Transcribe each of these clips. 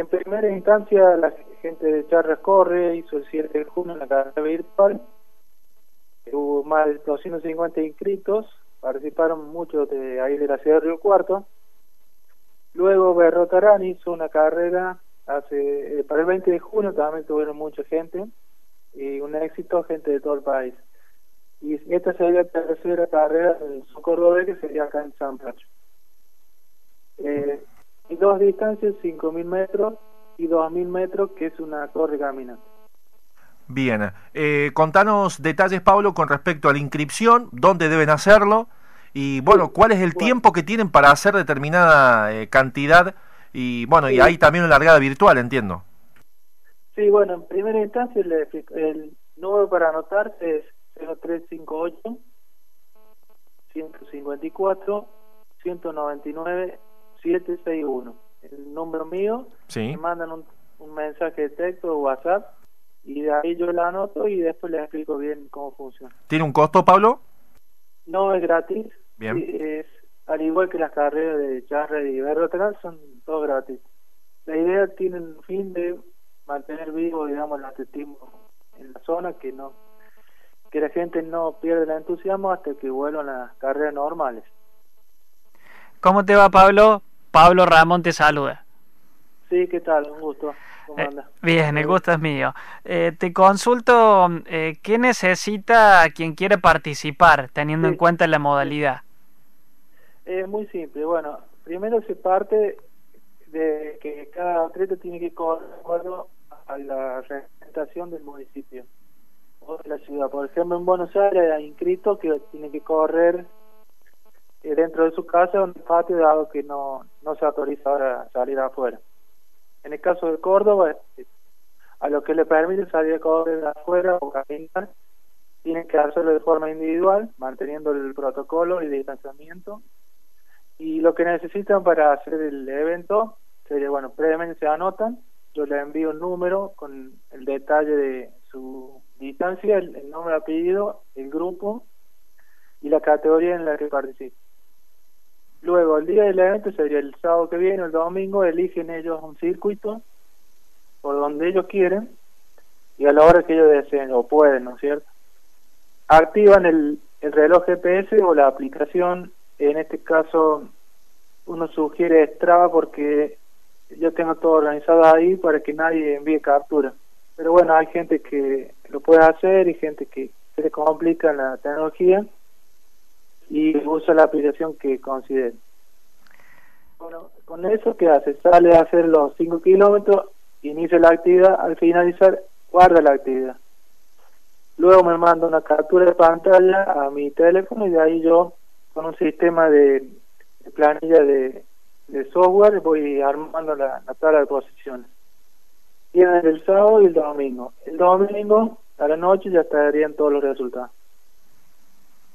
En primera instancia, la gente de Charras Corre hizo el 7 de junio en la carrera virtual. Hubo más de 250 inscritos, participaron muchos de ahí de la ciudad de Río Cuarto. Luego Berrotarán hizo una carrera hace eh, para el 20 de junio, también tuvieron mucha gente y un éxito, gente de todo el país. Y esta sería la tercera carrera del Socorro que sería acá en San Pacho. Eh, dos distancias, 5.000 metros y 2.000 metros, que es una torre caminante. Bien, eh, contanos detalles, Pablo, con respecto a la inscripción, dónde deben hacerlo y, bueno, cuál es el tiempo que tienen para hacer determinada eh, cantidad y, bueno, y hay también una largada virtual, entiendo. Sí, bueno, en primera instancia el, el número para anotarse es 0358 154 199 761. El número mío, me mandan un, un, mensaje de texto o WhatsApp y de ahí yo la anoto y después les explico bien cómo funciona. ¿Tiene un costo, Pablo? No, es gratis. Bien. Es, al igual que las carreras de Charre y Berrotral, son todos gratis. La idea tiene el fin de mantener vivo, digamos, el atletismo en la zona, que no que la gente no pierda el entusiasmo hasta que vuelvan las carreras normales. ¿Cómo te va, Pablo? Pablo Ramón te saluda. Sí, ¿qué tal? Un gusto. ¿Cómo eh, bien, el gusto es mío. Eh, te consulto, eh, ¿qué necesita quien quiere participar teniendo en cuenta la modalidad? Es muy simple. Bueno, primero se parte de que cada atleta tiene que correr a la representación del municipio o de la ciudad. Por ejemplo, en Buenos Aires hay inscrito que tiene que correr dentro de su casa un patio dado que no, no se autoriza ahora salir afuera. En el caso de Córdoba, eh, a lo que le permite salir a correr afuera o caminar, tienen que hacerlo de forma individual, manteniendo el protocolo y distanciamiento. Y lo que necesitan para hacer el evento sería, bueno, previamente se anotan, yo les envío un número con el detalle de su distancia, el, el nombre, apellido, el grupo y la categoría en la que participan. Luego, el día del evento sería el sábado que viene, el domingo, eligen ellos un circuito por donde ellos quieren y a la hora que ellos deseen o pueden, ¿no es cierto? Activan el, el reloj GPS o la aplicación, en este caso uno sugiere Strava porque yo tengo todo organizado ahí para que nadie envíe captura. Pero bueno, hay gente que lo puede hacer y gente que se complica la tecnología y usa la aplicación que considere. Bueno, con eso, ¿qué hace? Sale a hacer los 5 kilómetros, inicia la actividad, al finalizar, guarda la actividad. Luego me manda una captura de pantalla a mi teléfono y de ahí yo, con un sistema de, planilla de, software, voy armando la, la tabla de posiciones. Tiene el sábado y el domingo. El domingo a la noche ya estarían todos los resultados.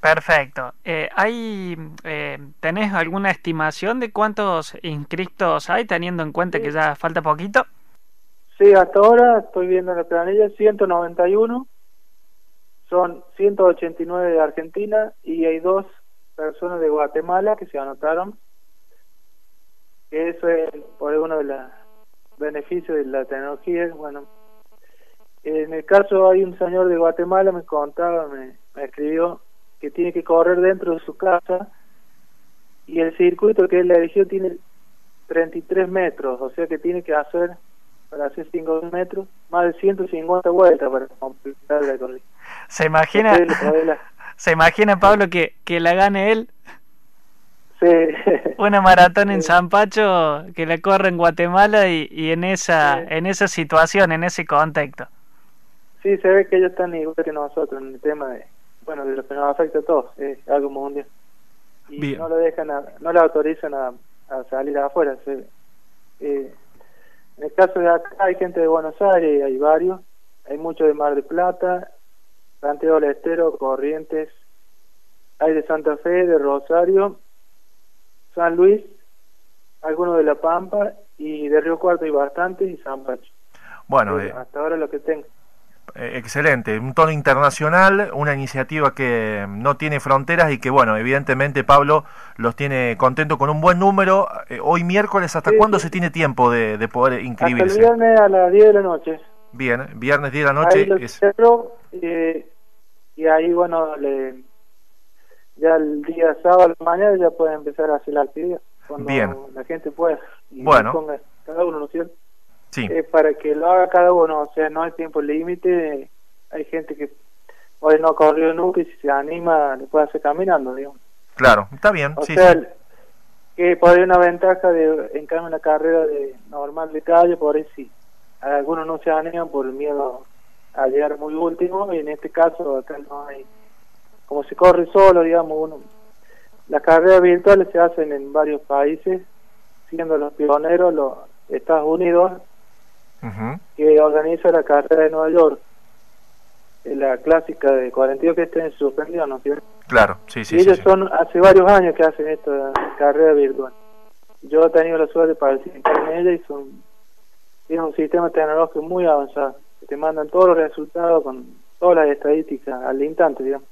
Perfecto. Eh, ¿hay, eh, ¿Tenés alguna estimación de cuántos inscritos hay, teniendo en cuenta que ya falta poquito? Sí, hasta ahora estoy viendo la planilla, 191, son 189 de Argentina y hay dos personas de Guatemala que se anotaron. Eso es por uno de los beneficios de la tecnología. Bueno, en el caso hay un señor de Guatemala, me contaba, me, me escribió que tiene que correr dentro de su casa y el circuito que él eligió tiene 33 metros, o sea que tiene que hacer para hacer 5 metros más de 150 vueltas para completar la corrida. ¿Se imagina, ¿se imagina Pablo que, que la gane él? Sí. Una maratón en San Pacho que la corre en Guatemala y, y en esa en esa situación, en ese contexto. Sí, se ve que ellos están igual que nosotros en el tema de bueno, de lo que nos afecta a todos, es algo mundial. Y no lo dejan, no le autorizan a, salir afuera. eh, en el caso de acá hay gente de Buenos Aires, hay varios, hay muchos de Mar de Plata, Santiago del Estero, Corrientes, hay de Santa Fe, de Rosario, San Luis, algunos de La Pampa y de Río Cuarto hay bastante y San Pacho. Bueno, eh, hasta ahora lo que tengo. Eh, excelente, un tono internacional, una iniciativa que no tiene fronteras y que, bueno, evidentemente Pablo los tiene contento con un buen número. Eh, hoy miércoles, ¿hasta cuándo se tiene tiempo de, poder inscribirse? Hasta el viernes a las 10 de la noche. Bien, viernes 10 de la noche. Eh, y ahí, bueno, le, ya el día sábado mañana ya puede empezar a hacer la actividad. Cuando Bien. la gente pueda. bueno. cada uno, ¿no es cierto? Para que lo haga cada uno, o sea, no hay tiempo límite, hay gente que hoy no ha corrido nunca y si se anima le puede hacer caminando, digamos. Claro, está bien. O sea, que puede haber una ventaja de, en cambio, una carrera de normal de calle, por ahí sí. Algunos no se animan por el miedo a llegar muy último, y en este caso acá no hay, como se corre solo, digamos, uno. Las carreras virtuales se hacen en varios países, siendo los pioneros los Estados Unidos, que organiza la carrera de Nueva York, la clásica de 42 que este suspendió, ¿no Claro, sí, sí. Y ellos son hace varios años que hacen esta carrera virtual. Yo he tenido la suerte de participar en ella y son tiene un sistema tecnológico muy avanzado. te mandan todos los resultados con todas las estadísticas al instante, digamos.